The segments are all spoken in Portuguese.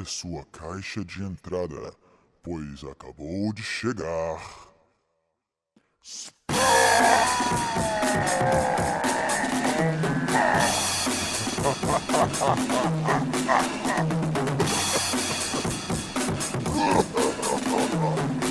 Olhe a sua caixa de entrada, pois acabou de chegar.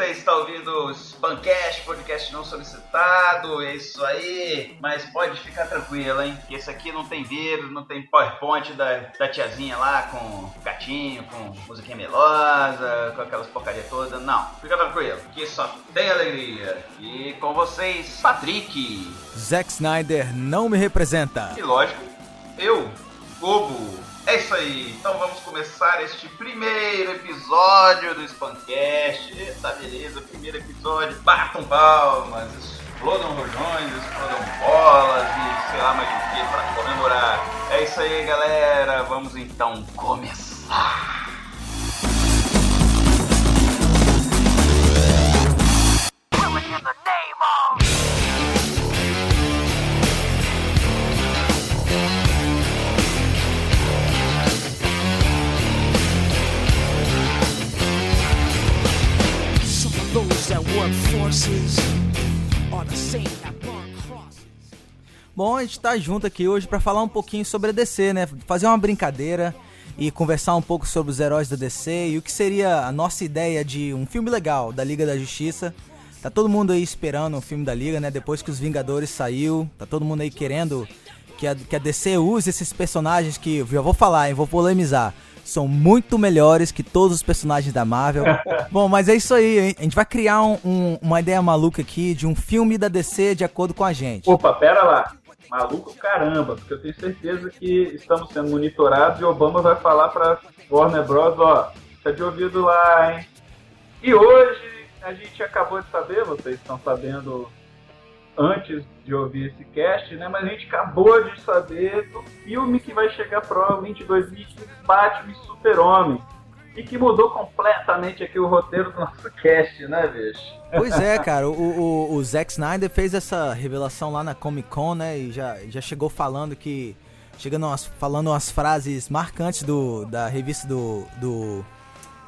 Você está ouvindo o Spancast, podcast não solicitado, é isso aí. Mas pode ficar tranquilo, hein? Que esse aqui não tem vírus, não tem PowerPoint da, da tiazinha lá com gatinho, com musiquinha melosa, com aquelas porcaria todas. Não, fica tranquilo, que só tem alegria. E com vocês, Patrick. Zack Snyder não me representa. E lógico, eu, Gobo. É isso aí, então vamos começar este primeiro episódio do Spancast. Eita, beleza, primeiro episódio. Batam palmas, explodam rojões, explodam bolas e sei lá mais o que para comemorar. É isso aí, galera, vamos então começar. Some Bom, a gente tá junto aqui hoje pra falar um pouquinho sobre a DC, né? Fazer uma brincadeira e conversar um pouco sobre os heróis da DC e o que seria a nossa ideia de um filme legal da Liga da Justiça. Tá todo mundo aí esperando o filme da Liga, né? Depois que os Vingadores saiu, tá todo mundo aí querendo que a, que a DC use esses personagens que, eu vou falar, hein? Vou polemizar. São muito melhores que todos os personagens da Marvel. Bom, mas é isso aí, hein? A gente vai criar um- um- uma ideia maluca aqui de um filme da DC de acordo com a gente. Opa, pera lá. Maluco caramba, porque eu tenho certeza que estamos sendo monitorados e Obama vai falar pra Warner Bros. Ó, tá de ouvido lá, hein? E hoje a gente acabou de saber, vocês estão sabendo antes de ouvir esse cast, né? Mas a gente acabou de saber do filme que vai chegar provavelmente em 2015, Batman Super-Homem. E que mudou completamente aqui o roteiro do nosso cast, né, bicho? Pois é, cara, o, o, o Zack Snyder fez essa revelação lá na Comic Con, né? E já, já chegou falando que. Chegando umas, falando umas frases marcantes do, da revista do, do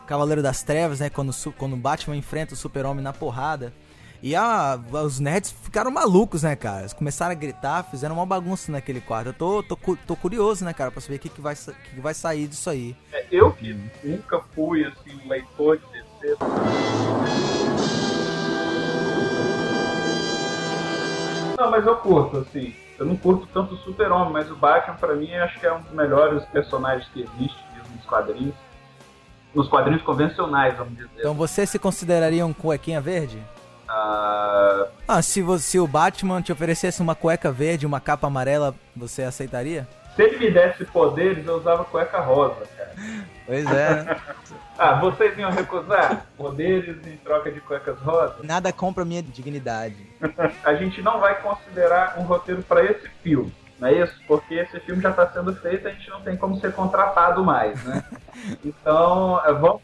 Cavaleiro das Trevas, né? Quando, quando o Batman enfrenta o Super-Homem na porrada. E a, os nerds ficaram malucos, né, cara? Eles começaram a gritar, fizeram uma bagunça naquele quarto. Eu tô, tô, tô curioso, né, cara, pra saber o que, que, vai, que que vai sair disso aí. É, Eu que nunca fui assim, um leitor de DC. Não, mas eu curto, assim. Eu não curto tanto o Super-Homem, mas o Batman, pra mim, acho que é um dos melhores personagens que existe mesmo nos quadrinhos. nos quadrinhos convencionais, vamos dizer. Então você se consideraria um cuequinha verde? Ah, Ah, se, você, se o Batman te oferecesse uma cueca verde e uma capa amarela, você aceitaria? se ele me desse poderes, eu usava cueca rosa, cara. Pois é? Ah, vocês iam recusar poderes em troca de cuecas rosas? Nada compra minha dignidade. A gente não vai considerar um roteiro para esse filme, não é isso? Porque esse filme já está sendo feito, a gente não tem como ser contratado mais, né? Então, eh, vamos,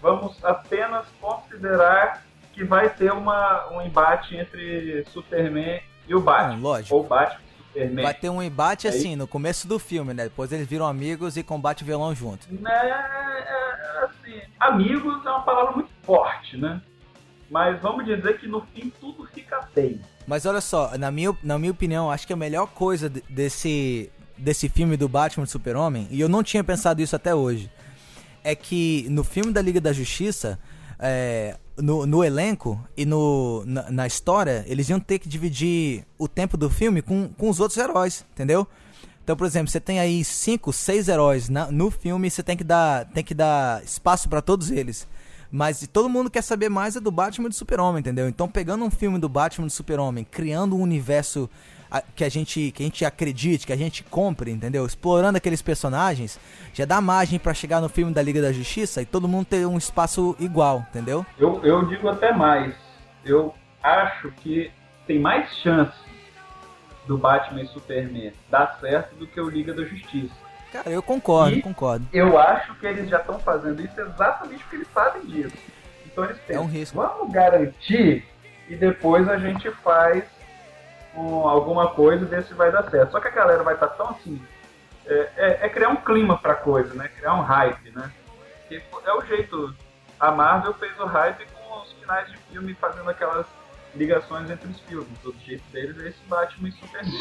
vamos apenas considerar que vai ter uma, um embate entre Superman e o Batman. Não, lógico. Ou Batman e Superman. Vai ter um embate É assim, no começo do filme, né? Depois eles viram amigos e combate violão junto. Né, é, assim, amigos é uma palavra muito forte, né? Mas vamos dizer que no fim tudo fica bem. Mas olha só, na minha, na minha opinião, acho que a melhor coisa de- desse, desse filme do Batman e Super-Homem, e eu não tinha pensado isso até hoje, é que no filme da Liga da Justiça, é, no, no elenco e no, na, na história, eles iam ter que dividir o tempo do filme com, com os outros heróis, entendeu? Então, por exemplo, você tem aí cinco, seis heróis na- no filme, você tem que dar, tem que dar espaço pra todos eles. Mas todo mundo quer saber mais é do Batman e do Super-Homem, entendeu? Então, pegando um filme do Batman e do Super-Homem, criando um universo a- que a gente que a gente acredite, que a gente compre, entendeu? Explorando aqueles personagens, já dá margem pra chegar no filme da Liga da Justiça e todo mundo ter um espaço igual, entendeu? Eu, eu digo até mais. Eu acho que tem mais chance do Batman e Superman dar certo do que o Liga da Justiça. Cara, eu concordo, E- concordo. Eu acho que eles já estão fazendo isso exatamente porque eles sabem disso. Então eles pensam, um risco. vamos garantir e depois a gente faz um, alguma coisa e ver se vai dar certo. Só que a galera vai estar tão assim. É, é- é criar um clima pra coisa, né? Criar um hype, né? Que é o jeito. A Marvel fez o hype com os finais de filme fazendo aquelas ligações entre os filmes. O jeito deles é esse Batman e Superman.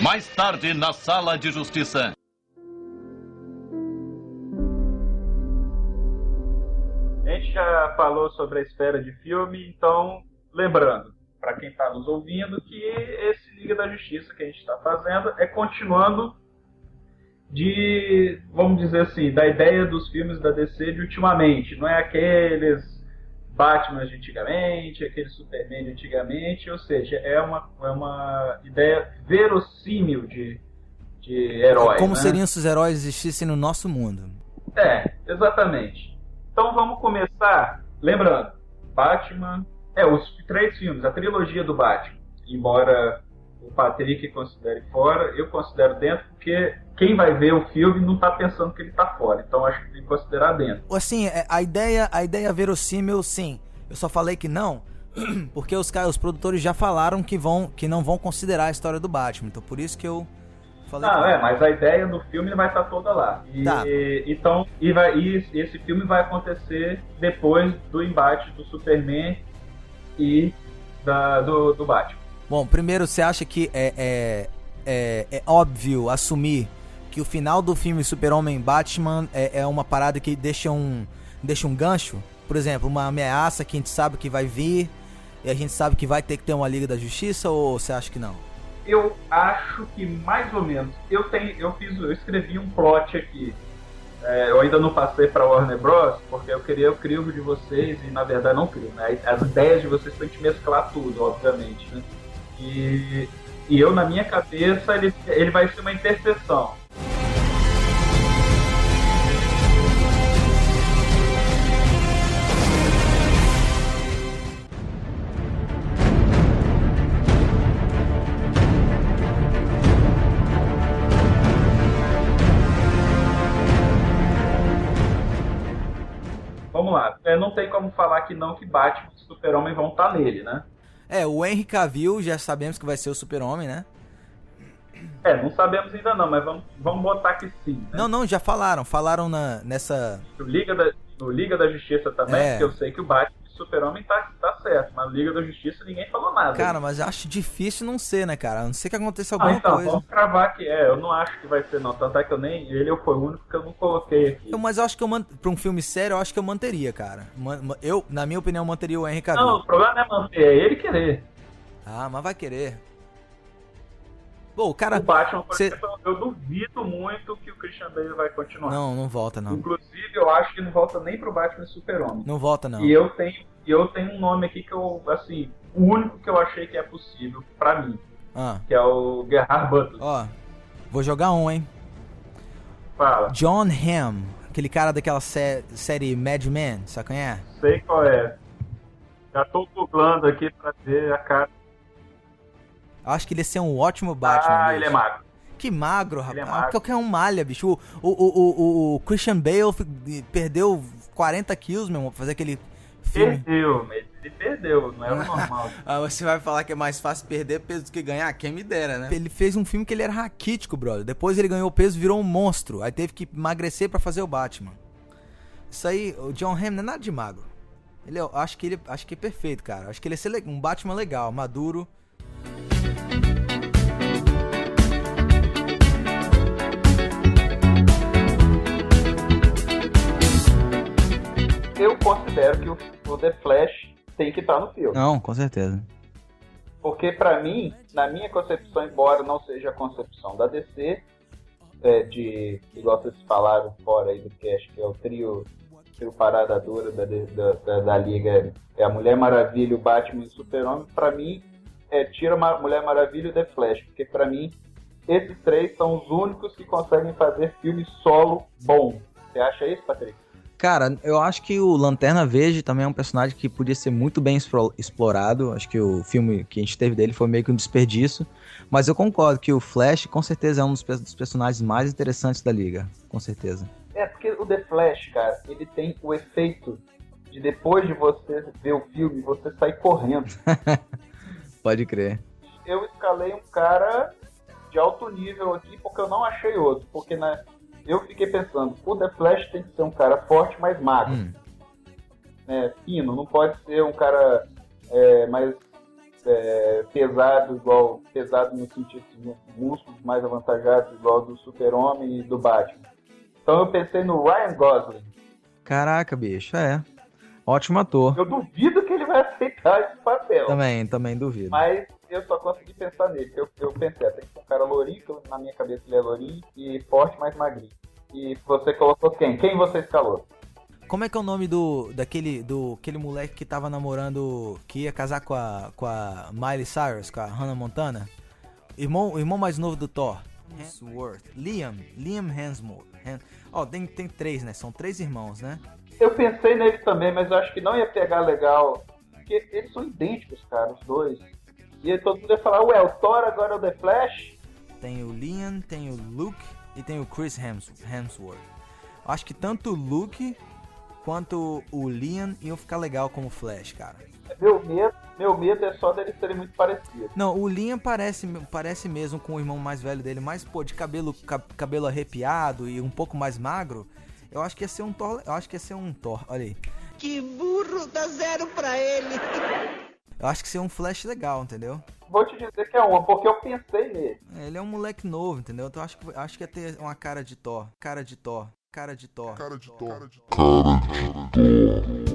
Mais tarde, na sala de justiça. A gente já falou sobre a esfera de filme, então, lembrando, para quem está nos ouvindo, que esse Liga da Justiça que a gente está fazendo é continuando de, vamos dizer assim, da ideia dos filmes da DC de ultimamente. Não é aqueles Batman de antigamente, aquele Superman de antigamente, ou seja, é uma, é uma ideia verossímil de, de herói. Como né? seriam se os heróis existissem no nosso mundo? É, exatamente. Então vamos começar. Lembrando, Batman. É, os três filmes, a trilogia do Batman. Embora o Patrick considere fora, eu considero dentro, porque quem vai ver o filme não tá pensando que ele tá fora. Então acho que tem que considerar dentro. Assim, é, a ideia, a ideia verossímil, sim. Eu só falei que não, porque os os produtores já falaram que vão, que não vão considerar a história do Batman. Então por isso que eu falei. Não, que é, mas a ideia do filme vai estar toda lá. E, Tá. então, e, vai, e esse filme vai acontecer depois do embate do Superman e da, do, do Batman. Bom, primeiro, você acha que é, é, é, é óbvio assumir que o final do filme Super-Homem Batman é, é uma parada que deixa um, deixa um gancho? Por exemplo, uma ameaça que a gente sabe que vai vir e a gente sabe que vai ter que ter uma Liga da Justiça ou você acha que não? Eu acho que mais ou menos. Eu tenho, eu fiz, eu escrevi um plot aqui. É, eu ainda não passei para Warner Bros. porque eu queria o crivo de vocês e na verdade não crio, né? As ideias de vocês pra gente mesclar tudo, obviamente, né? E, e eu na minha cabeça ele, ele vai ser uma interseção. Tem como falar que não que Batman e Super-Homem vão estar nele, né? É, o Henry Cavill já sabemos que vai ser o Super-Homem, né? É, não sabemos ainda não, mas vamos, vamos botar que sim. Né? Não, não, já falaram. Falaram na, nessa. No Liga da, no Liga da Justiça também, É. porque eu sei que o Batman Super-Homem tá, tá certo, mas Liga da Justiça ninguém falou nada. Cara, mas eu acho difícil não ser, né, cara? A não ser que aconteça ah, alguma então, coisa. vamos cravar que é, eu não acho que vai ser não, tanto é que eu nem, ele foi o único que eu não coloquei aqui. Eu- mas eu acho que eu man... pra um filme sério, eu acho que eu manteria, cara. Eu, na minha opinião, manteria o Henry Cavill. Não, o problema não é manter, é ele querer. Ah, mas vai querer. Pô, o cara. O Batman, por cê- exemplo, eu duvido muito que o Christian Bale vai continuar. Não, não volta, não. Inclusive, eu acho que não volta nem pro Batman e Super-Homem. Não volta, não. E eu tenho, eu tenho um nome aqui que eu, assim, o único que eu achei que é possível pra mim, Ah, que é o Gerhard Butler. ó. Vou jogar um, hein? Fala, John Hamm, aquele cara daquela sé- série Mad Men, sabe quem é? sei qual é. Já tô googlando aqui pra ver a cara. Eu acho que ele ia ser um ótimo Batman. ah, bicho. ele é magro. Que magro, é rapaz. magro. Qualquer um malha, bicho. O, o, o, o, o Christian Bale perdeu 40 quilos, meu irmão, pra fazer aquele filme. Perdeu, ele perdeu, não era o normal. Ah, você vai falar que é mais fácil perder peso do que ganhar? Quem me dera, né? Ele fez um filme que ele era raquítico, brother. Depois ele ganhou peso e virou um monstro. Aí teve que emagrecer pra fazer o Batman. Isso aí, o John Hamm não é nada de magro. Ele, eu acho que ele acho que é perfeito, cara. Acho que ele ia ser le- um Batman legal, maduro. Eu considero que o, o The Flash tem que estar no filme. Não, com certeza. Porque pra mim, na minha concepção, embora não seja a concepção da DC, é, de igual vocês falaram fora aí do cast, que é o trio, trio parada dura da, da, da, da Liga, é a Mulher Maravilha, o Batman e o Super-Homem, pra mim, é, tira a Mulher Maravilha e o The Flash, porque pra mim, esses três são os únicos que conseguem fazer filme solo bom. Você acha isso, Patrick? Cara, eu acho que o Lanterna Verde também é um personagem que podia ser muito bem explo- explorado. Acho que o filme que a gente teve dele foi meio que um desperdício. Mas eu concordo que o Flash com certeza é um dos, pe- dos personagens mais interessantes da liga. Com certeza. É, porque o The Flash, cara, ele tem o efeito de depois de você ver o filme, você sair correndo. Pode crer. Eu escalei um cara de alto nível aqui porque eu não achei outro. Porque na, eu fiquei pensando, o The Flash tem que ser um cara forte, mas magro, Hum. né, fino. Não pode ser um cara é, mais é, pesado, igual pesado no sentido de músculos mais avantajados, igual do Super-Homem e do Batman. Então eu pensei no Ryan Gosling. Caraca, bicho, é. Ótimo ator. Eu duvido que ele vai aceitar esse papel. Também, também duvido. Mas eu só consegui pensar nele. Eu, eu pensei, ah, tem que ser um cara lourinho, que na minha cabeça ele é lourinho, e forte, mas magrinho. E você colocou quem? Quem você escalou? Como é que é o nome do daquele do aquele moleque que tava namorando que ia casar com a com a Miley Cyrus, com a Hannah Montana? Irmão, o irmão mais novo do Thor. Hemsworth. Liam, Liam Hemsworth. Hem- Ó, tem tem três, né? São três irmãos, né? Eu pensei nele também, mas eu acho que não ia pegar legal. Porque eles são idênticos, cara, os dois. E aí todo mundo ia falar, ué, o Thor agora é o The Flash? Tem o Liam, tem o Luke e tem o Chris Hems- Hemsworth. Acho que tanto o Luke quanto o Liam iam ficar legal como Flash, cara. Meu medo, meu medo é só deles serem muito parecidos. Não, o Liam parece, parece mesmo com o irmão mais velho dele, mas pô, de cabelo, ca- cabelo arrepiado e um pouco mais magro. Eu acho que ia ser um Thor, eu acho que ia ser um Thor, olha aí. Que burro, dá zero pra ele. Eu acho que ia ser um Flash legal, entendeu? Vou te dizer que é uma, porque eu pensei nele. É, Ele é um moleque novo, entendeu? Então eu acho que acho que ia ter uma cara de Thor, cara de Thor, cara de Thor. Cara de Thor.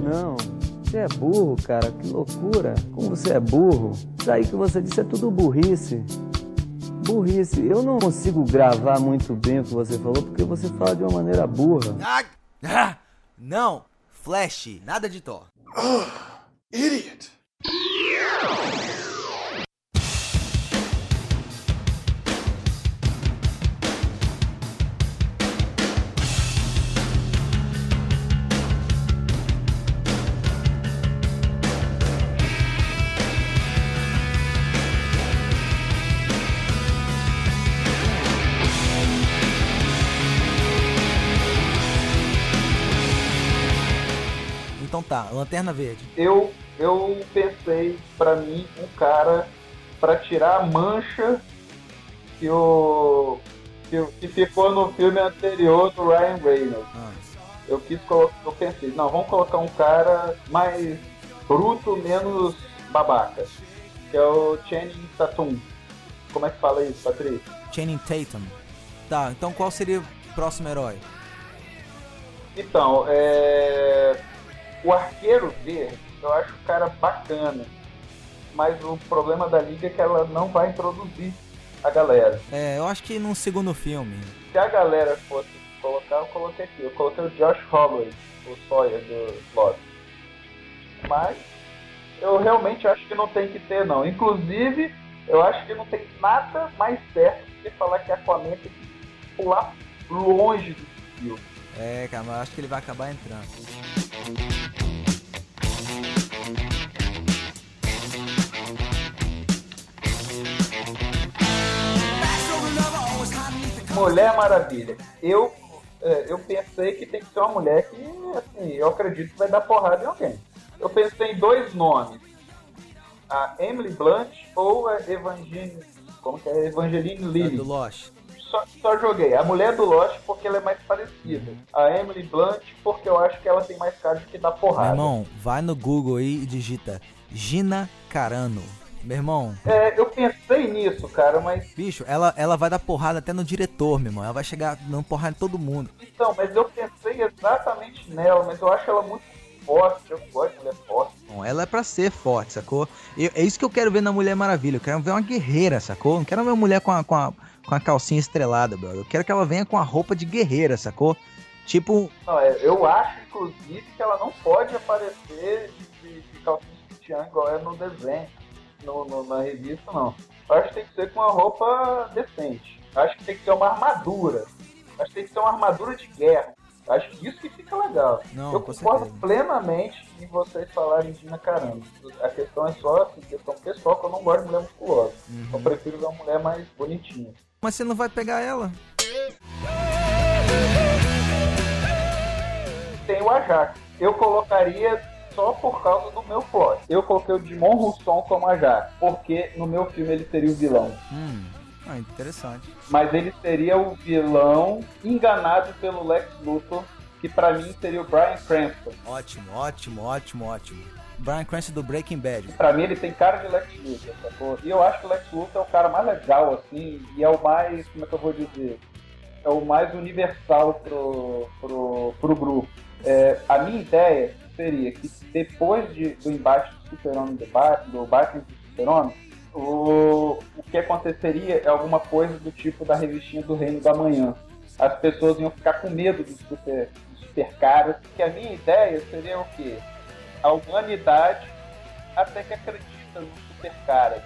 Não, você é burro, cara, que loucura. Como você é burro? Isso aí que você disse é tudo burrice. Burrice. Eu não consigo gravar muito bem o que você falou porque você fala de uma maneira burra. Ah! Ah! Não, Flash, nada de Thor. Idiot. Então tá, Lanterna Verde. eu, eu pensei pra mim um cara pra tirar a mancha que o que, que ficou no filme anterior do Ryan Reynolds. Ah. Eu quis colocar, eu pensei, não, vamos colocar um cara mais bruto, menos babaca, que é o Channing Tatum. Como é que fala isso, Patrícia? Channing Tatum. Tá, então qual seria o próximo herói? Então, é... o Arqueiro Verde, eu acho o cara bacana. Mas o problema da liga é que ela não vai introduzir a galera. É, eu acho que num segundo filme. Se a galera fosse colocar, eu coloquei aqui. Eu coloquei o Josh Holloway, o Sawyer do Lost. Mas eu realmente acho que não tem que ter, não. Inclusive, eu acho que não tem nada mais certo do que falar que Aquaman tem que pular longe do filme. É, cara, mas eu acho que ele vai acabar entrando. Mulher Maravilha. Eu, é, eu pensei que tem que ser uma mulher que, assim, eu acredito que vai dar porrada em alguém. Eu pensei em dois nomes. A Emily Blunt ou a Evangeline... Como que é? Evangeline Lilly. do Lost. Só, só joguei. A mulher do Lost porque ela é mais parecida. A Emily Blunt porque eu acho que ela tem mais cara de que dá Meu porrada. irmão, vai no Google aí e digita Gina Carano. Meu irmão, É, eu pensei nisso, cara, mas bicho, ela, ela vai dar porrada até no diretor, meu irmão. Ela vai chegar dando porrada em todo mundo. então, mas eu pensei exatamente nela, mas eu acho ela muito forte. Eu gosto de mulher forte. Bom, ela é pra ser forte, sacou? Eu- é isso que eu quero ver na Mulher Maravilha. Eu quero ver uma guerreira, sacou? Não quero ver uma mulher com a, com a, com a calcinha estrelada, brother. Eu quero que ela venha com a roupa de guerreira, sacou? Tipo, Não, é, eu acho, inclusive, que ela não pode aparecer de, de, de calcinha igual é no desenho, no, no- na revista, não. Eu acho que tem que ser com uma roupa decente. Eu acho que tem que ser uma armadura. Eu acho que tem que ser uma armadura de guerra. Acho que isso que fica legal. Não, eu concordo certeza. plenamente em vocês falarem de caramba. A questão é só assim, questão pessoal, que eu não gosto de mulher musculosa. Uhum. Eu prefiro ver uma mulher mais bonitinha. Mas você não vai pegar ela. tem o Ajax. Eu colocaria só por causa do meu plot. Eu coloquei o Dimon Rousson como Ajax, porque no meu filme ele seria o vilão. Hum, ah, interessante. Mas ele seria o vilão enganado pelo Lex Luthor, que pra mim seria o Brian Cranston. Ótimo, ótimo, ótimo, ótimo. Brian Cranston do Breaking Bad. Pra mim ele tem cara de Lex Luthor, sacou? E eu acho que o Lex Luthor é o cara mais legal, assim, e é o mais, como é que eu vou dizer? É o mais universal pro, pro, pro grupo. É, a minha ideia seria que depois de, do embate do Super-Homem do Batman, do Batman do Super-Homem, o, o que aconteceria é alguma coisa do tipo da revistinha do Reino da Manhã. As pessoas iam ficar com medo dos super, dos super caras, que a minha ideia seria o quê? A humanidade até que acredita nos super caras,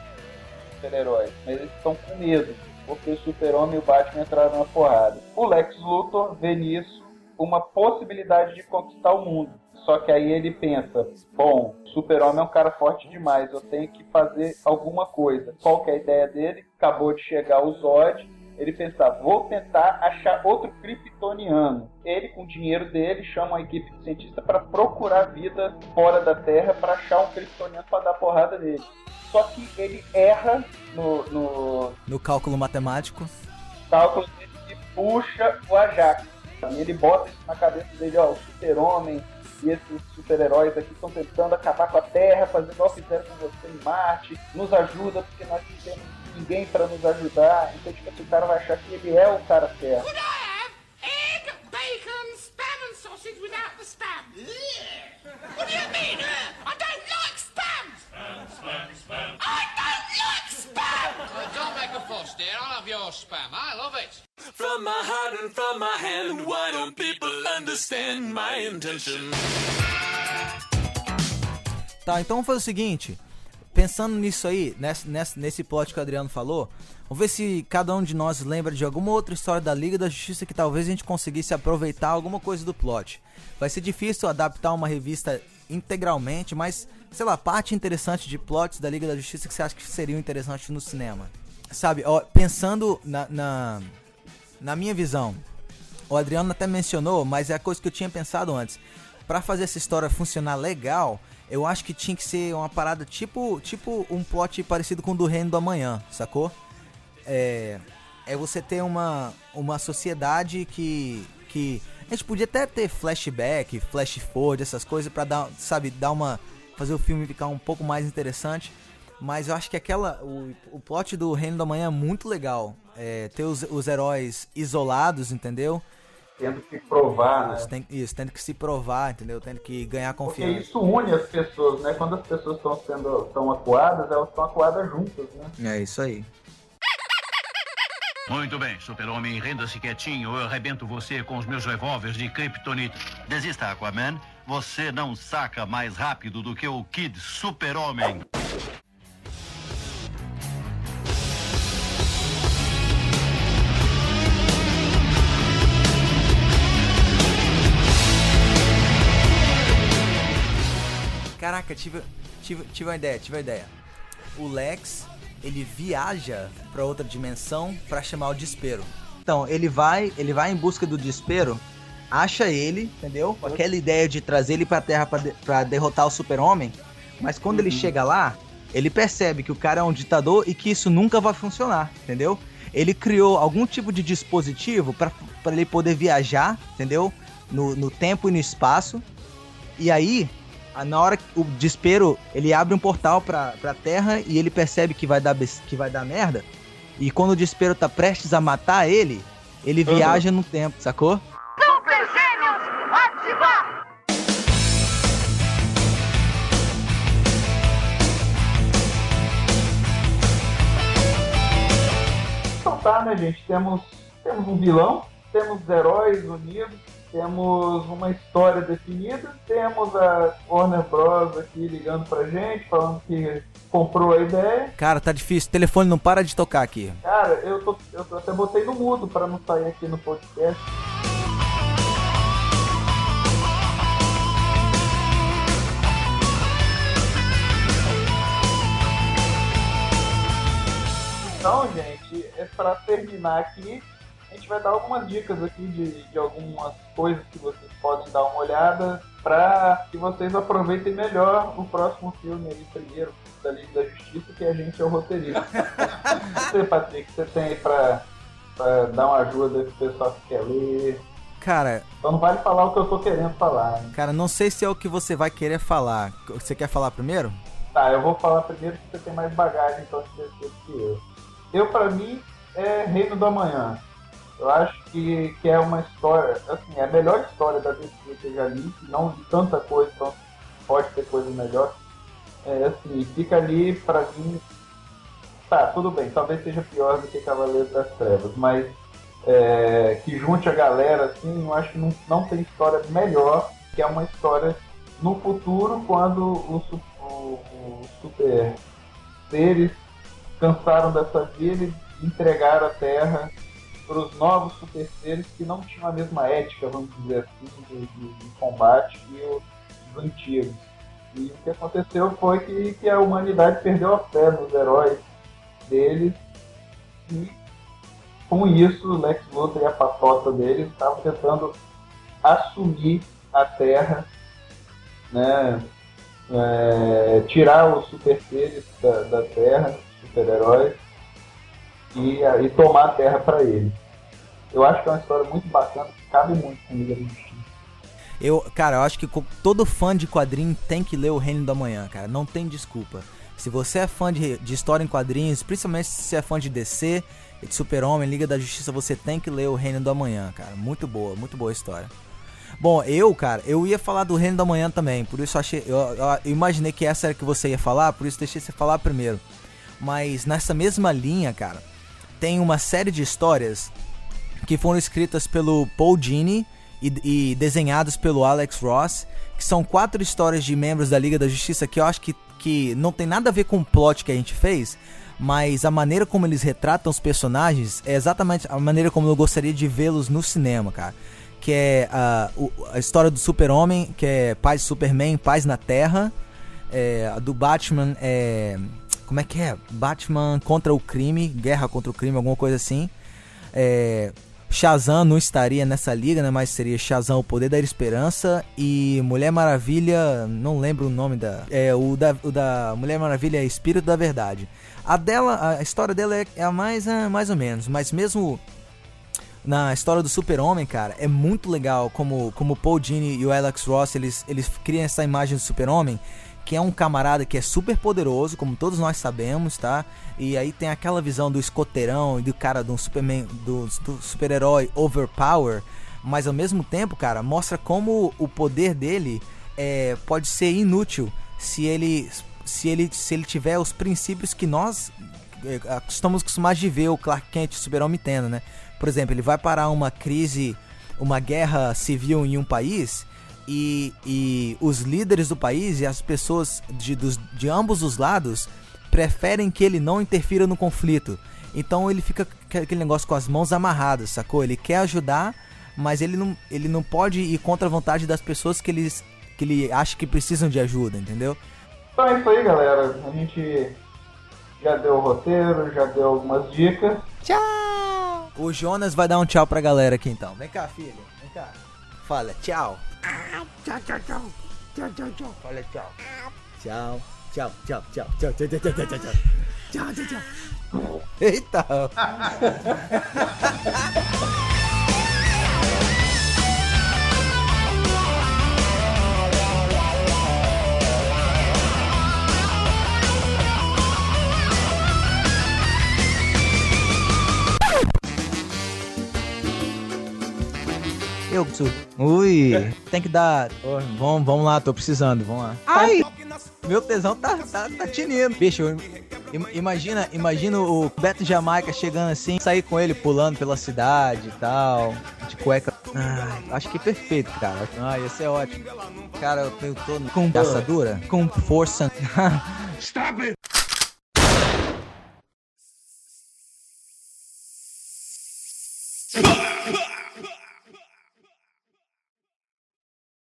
super-heróis, mas eles estão com medo, porque o super-homem e o Batman entraram na porrada. O Lex Luthor vê nisso uma possibilidade de conquistar o mundo. Só que aí ele pensa, bom, o super-homem é um cara forte demais, eu tenho que fazer alguma coisa. Qual que é a ideia dele? Acabou de chegar o Zod, ele pensa, vou tentar achar outro kryptoniano. Ele, com o dinheiro dele, chama uma equipe de cientistas para procurar vida fora da Terra para achar um kryptoniano para dar porrada nele. Só que ele erra no, no No cálculo matemático. cálculo dele e puxa o Ajax. Ele bota isso na cabeça dele, ó, o super-homem e esses super-heróis aqui estão tentando acabar com a Terra, fazendo igual fizeram com você em Marte, nos ajuda porque nós não temos ninguém para nos ajudar. Então, tipo, assim, o cara vai achar que ele é o cara certo. Egg, bacon, spam and sausage without the spam. What do you mean? I don't like spam. Spam, spam, spam. I don't like spam. don't make a fuss, dear. I love your spam. I love it. From my heart and from my hand, why don't people understand my intention? Tá, então fazer o seguinte. Pensando nisso aí, nesse, nesse, nesse plot que o Adriano falou, vamos ver se cada um de nós lembra de alguma outra história da Liga da Justiça que talvez a gente conseguisse aproveitar alguma coisa do plot. Vai ser difícil adaptar uma revista integralmente, mas, sei lá, parte interessante de plots da Liga da Justiça que você acha que seriam interessantes no cinema. Sabe, ó, pensando na, na, na minha visão, o Adriano até mencionou, mas é a coisa que eu tinha pensado antes. Pra fazer essa história funcionar legal, eu acho que tinha que ser uma parada tipo, tipo um plot parecido com o do Reino do Amanhã, sacou? É, é você ter uma, uma sociedade que, que a gente podia até ter flashback, flash forward, essas coisas pra dar, sabe, dar uma fazer o filme ficar um pouco mais interessante. Mas eu acho que aquela o, o plot do Reino do Amanhã é muito legal. É, ter os, os heróis isolados, entendeu? Tendo que provar, né? Isso, tem, isso, tendo que se provar, entendeu? Tendo que ganhar Porque confiança. isso une as pessoas, né? Quando as pessoas estão sendo tão acuadas, elas estão acuadas juntas, né? é isso aí. Muito bem, super-homem, renda-se quietinho ou eu arrebento você com os meus revólveres de kryptonita. Desista, Aquaman. Você não saca mais rápido do que o Kid Super-Homem. Caraca, tive, tive, tive uma ideia, tive uma ideia. O Lex, ele viaja pra outra dimensão pra chamar o desespero. Então, ele vai, ele vai em busca do desespero, acha ele, entendeu? Com aquela ideia de trazer ele pra Terra pra derrotar o Super-Homem. Mas quando ele chega lá, ele percebe que o cara é um ditador e que isso nunca vai funcionar, entendeu? Ele criou algum tipo de dispositivo pra pra ele poder viajar, entendeu? No, no tempo e no espaço. E aí, na hora que o desespero, ele abre um portal pra, pra Terra e ele percebe que vai, dar, que vai dar merda. E quando o desespero tá prestes a matar ele, ele Uhum. viaja no tempo, sacou? Super ativar! Então tá, né, gente? Temos, temos um vilão, temos heróis unidos, temos uma história definida, temos a Warner Bros. aqui ligando pra gente, falando que comprou a ideia. Cara, tá difícil, o telefone não para de tocar aqui. Cara, eu, tô, eu até botei no mudo pra não sair aqui no podcast. Então, gente, é pra terminar aqui, a gente vai dar algumas dicas aqui de, de algumas coisas que vocês podem dar uma olhada pra que vocês aproveitem melhor o próximo filme aí, primeiro, da Liga da Justiça, que a gente é o roteirista. você, Patrick, você tem aí pra, pra dar uma ajuda pro pessoal que quer ler. Cara, Então não vale falar o que eu tô querendo falar, hein? cara, não sei se é o que você vai querer falar. Você quer falar primeiro? Tá, eu vou falar primeiro que você tem mais bagagem então que eu. Eu, pra mim, é Reino do Amanhã. Eu acho que, que é uma história, assim, é a melhor história da DC que eu já li, não de tanta coisa, então pode ter coisa melhor. É assim, fica ali pra mim. Tá, tudo bem, talvez seja pior do que Cavaleiro das Trevas, mas é, que junte a galera, assim, eu acho que não, não tem história melhor que é uma história no futuro, quando o, su- o- os super seres cansaram dessa vida e entregaram a Terra para os novos super seres que não tinham a mesma ética, vamos dizer assim, de, de- de combate que os, os antigos. E o que aconteceu foi que, que a humanidade perdeu a fé nos heróis deles e com isso o Lex Luthor e a patota deles estavam tentando assumir a Terra, né, é, tirar os super seres da, da Terra, super-heróis, e, e tomar a Terra para eles. Eu acho que é uma história muito bacana, que cabe muito com Liga da Justiça. Eu, cara, eu acho que todo fã de quadrinho tem que ler o Reino da Manhã, cara. Não tem desculpa. Se você é fã de, de história em quadrinhos, principalmente se você é fã de DC, de Super-Homem, Liga da Justiça, você tem que ler o Reino da Manhã, cara. Muito boa, muito boa história. Bom, eu, cara, eu ia falar do Reino da Manhã também, por isso achei. Eu- eu imaginei que essa era que você ia falar, por isso deixei você falar primeiro. Mas nessa mesma linha, cara, tem uma série de histórias que foram escritas pelo Paul Dini e, e desenhadas pelo Alex Ross, que são quatro histórias de membros da Liga da Justiça que eu acho que, que não tem nada a ver com o plot que a gente fez, mas a maneira como eles retratam os personagens é exatamente a maneira como eu gostaria de vê-los no cinema, cara. Que é a, a história do Super-Homem, que é Paz Superman, Paz na Terra. É, a do Batman é. Como é que é? Batman contra o crime, guerra contra o crime, alguma coisa assim. É, Shazam não estaria nessa liga, né? Mas seria Shazam, o poder da esperança. E Mulher Maravilha, não lembro o nome da. É, o da, o da Mulher Maravilha é Espírito da Verdade. A dela, a história dela é, é a mais, ah, mais ou menos. Mas mesmo na história do Super-Homem, cara, é muito legal como, como Paul Dini e o Alex Ross, eles, eles criam essa imagem do Super-Homem, que é um camarada que é super poderoso, como todos nós sabemos, tá? E aí tem aquela visão do escoteirão e do cara do Superman, do, do super-herói overpower, mas ao mesmo tempo, cara, mostra como o poder dele é, pode ser inútil se ele se ele se ele tiver os princípios que nós eh, estamos acostumados de ver o Clark Kent, super-homem tendo, né? Por exemplo, ele vai parar uma crise, uma guerra civil em um país e, e os líderes do país e as pessoas de, dos, de ambos os lados preferem que ele não interfira no conflito. Então ele fica com aquele negócio com as mãos amarradas, sacou? Ele quer ajudar, mas ele não, ele não pode ir contra a vontade das pessoas que, eles, que ele acha que precisam de ajuda, entendeu? Então é isso aí, galera. A gente já deu o roteiro, já deu algumas dicas. Tchau! O Jonas vai dar um tchau pra galera aqui então. Vem cá, filho. Vem cá. Fala, tchau. Tchau, tchau, tchau. Tchau, tchau, tchau. Fala. Tchau. Tchau, tchau, tchau, tchau, tchau, tchau, tchau, tchau, tchau. Tchau, tchau, tchau. Eita! Preciso. Ui, tem que dar. Vamos, vamos lá, tô precisando, vamos lá. Ai! Meu tesão tá, tá, tá tinindo. Bicho, eu- imagina, imagina o Beto Jamaica chegando assim, sair com ele pulando pela cidade e tal, de cueca. Ai, acho que é perfeito, cara. Ah, ia ser ótimo. Cara, eu, eu tô com caçadura, com força. Stop it!